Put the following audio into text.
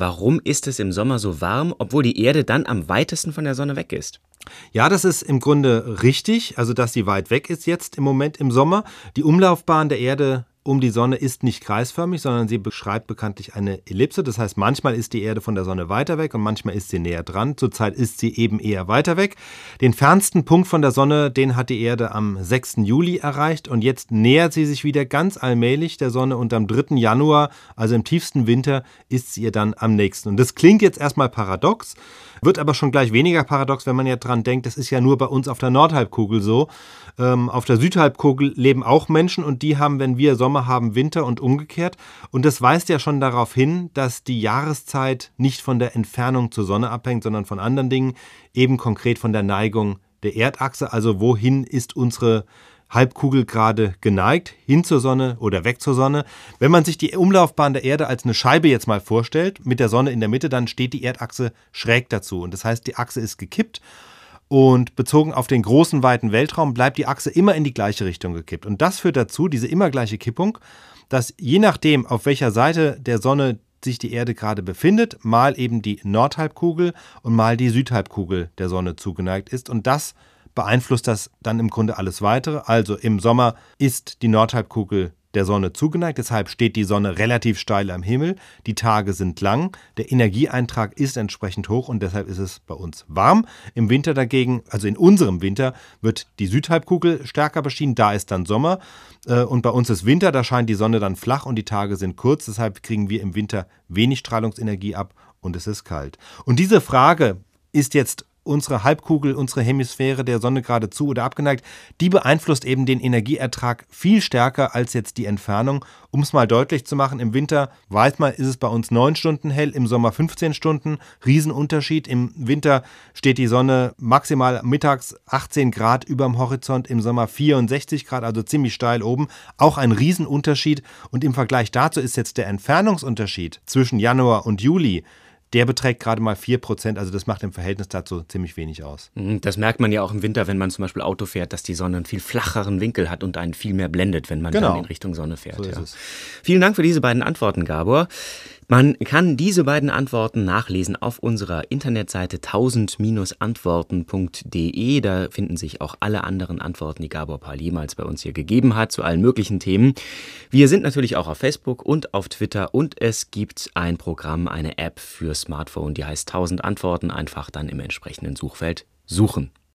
warum ist es im Sommer so warm, obwohl die Erde dann am weitesten von der Sonne weg ist? Ja, das ist im Grunde richtig, also dass sie weit weg ist jetzt im Moment im Sommer. Die Umlaufbahn der Erde um die Sonne ist nicht kreisförmig, sondern sie beschreibt bekanntlich eine Ellipse. Das heißt, manchmal ist die Erde von der Sonne weiter weg und manchmal ist sie näher dran. Zurzeit ist sie eben eher weiter weg. Den fernsten Punkt von der Sonne, den hat die Erde am 6. Juli erreicht und jetzt nähert sie sich wieder ganz allmählich der Sonne und am 3. Januar, also im tiefsten Winter, ist sie ihr dann am nächsten. Und das klingt jetzt erstmal paradox. Wird aber schon gleich weniger paradox, wenn man ja dran denkt, das ist ja nur bei uns auf der Nordhalbkugel so. Ähm, auf der Südhalbkugel leben auch Menschen und die haben, wenn wir Sommer haben, Winter und umgekehrt. Und das weist ja schon darauf hin, dass die Jahreszeit nicht von der Entfernung zur Sonne abhängt, sondern von anderen Dingen, eben konkret von der Neigung der Erdachse. Also wohin ist unsere Halbkugel gerade geneigt, hin zur Sonne oder weg zur Sonne. Wenn man sich die Umlaufbahn der Erde als eine Scheibe jetzt mal vorstellt, mit der Sonne in der Mitte, dann steht die Erdachse schräg dazu. Und das heißt, die Achse ist gekippt und bezogen auf den großen, weiten Weltraum bleibt die Achse immer in die gleiche Richtung gekippt. Und das führt dazu, diese immer gleiche Kippung, dass je nachdem, auf welcher Seite der Sonne sich die Erde gerade befindet, mal eben die Nordhalbkugel und mal die Südhalbkugel der Sonne zugeneigt ist. Und das beeinflusst das dann im Grunde alles weitere. Also im Sommer ist die Nordhalbkugel der Sonne zugeneigt, deshalb steht die Sonne relativ steil am Himmel, die Tage sind lang, der Energieeintrag ist entsprechend hoch und deshalb ist es bei uns warm. Im Winter dagegen, also in unserem Winter, wird die Südhalbkugel stärker beschienen, da ist dann Sommer äh, und bei uns ist Winter, da scheint die Sonne dann flach und die Tage sind kurz, deshalb kriegen wir im Winter wenig Strahlungsenergie ab und es ist kalt. Und diese Frage ist jetzt unsere Halbkugel, unsere Hemisphäre der Sonne gerade zu oder abgeneigt, die beeinflusst eben den Energieertrag viel stärker als jetzt die Entfernung. Um es mal deutlich zu machen, im Winter, weiß man, ist es bei uns 9 Stunden hell, im Sommer 15 Stunden. Riesenunterschied. Im Winter steht die Sonne maximal mittags 18 Grad über dem Horizont, im Sommer 64 Grad, also ziemlich steil oben. Auch ein Riesenunterschied. Und im Vergleich dazu ist jetzt der Entfernungsunterschied zwischen Januar und Juli der beträgt gerade mal 4%, also das macht im Verhältnis dazu ziemlich wenig aus. Mhm, das merkt man ja auch im Winter, wenn man zum Beispiel Auto fährt, dass die Sonne einen viel flacheren Winkel hat und einen viel mehr blendet, wenn man genau. dann in Richtung Sonne fährt. So ja. Vielen Dank für diese beiden Antworten, Gabor. Man kann diese beiden Antworten nachlesen auf unserer Internetseite 1000-antworten.de. Da finden sich auch alle anderen Antworten, die Gabor Paul jemals bei uns hier gegeben hat, zu allen möglichen Themen. Wir sind natürlich auch auf Facebook und auf Twitter und es gibt ein Programm, eine App für Smartphone, die heißt 1000 Antworten. Einfach dann im entsprechenden Suchfeld suchen.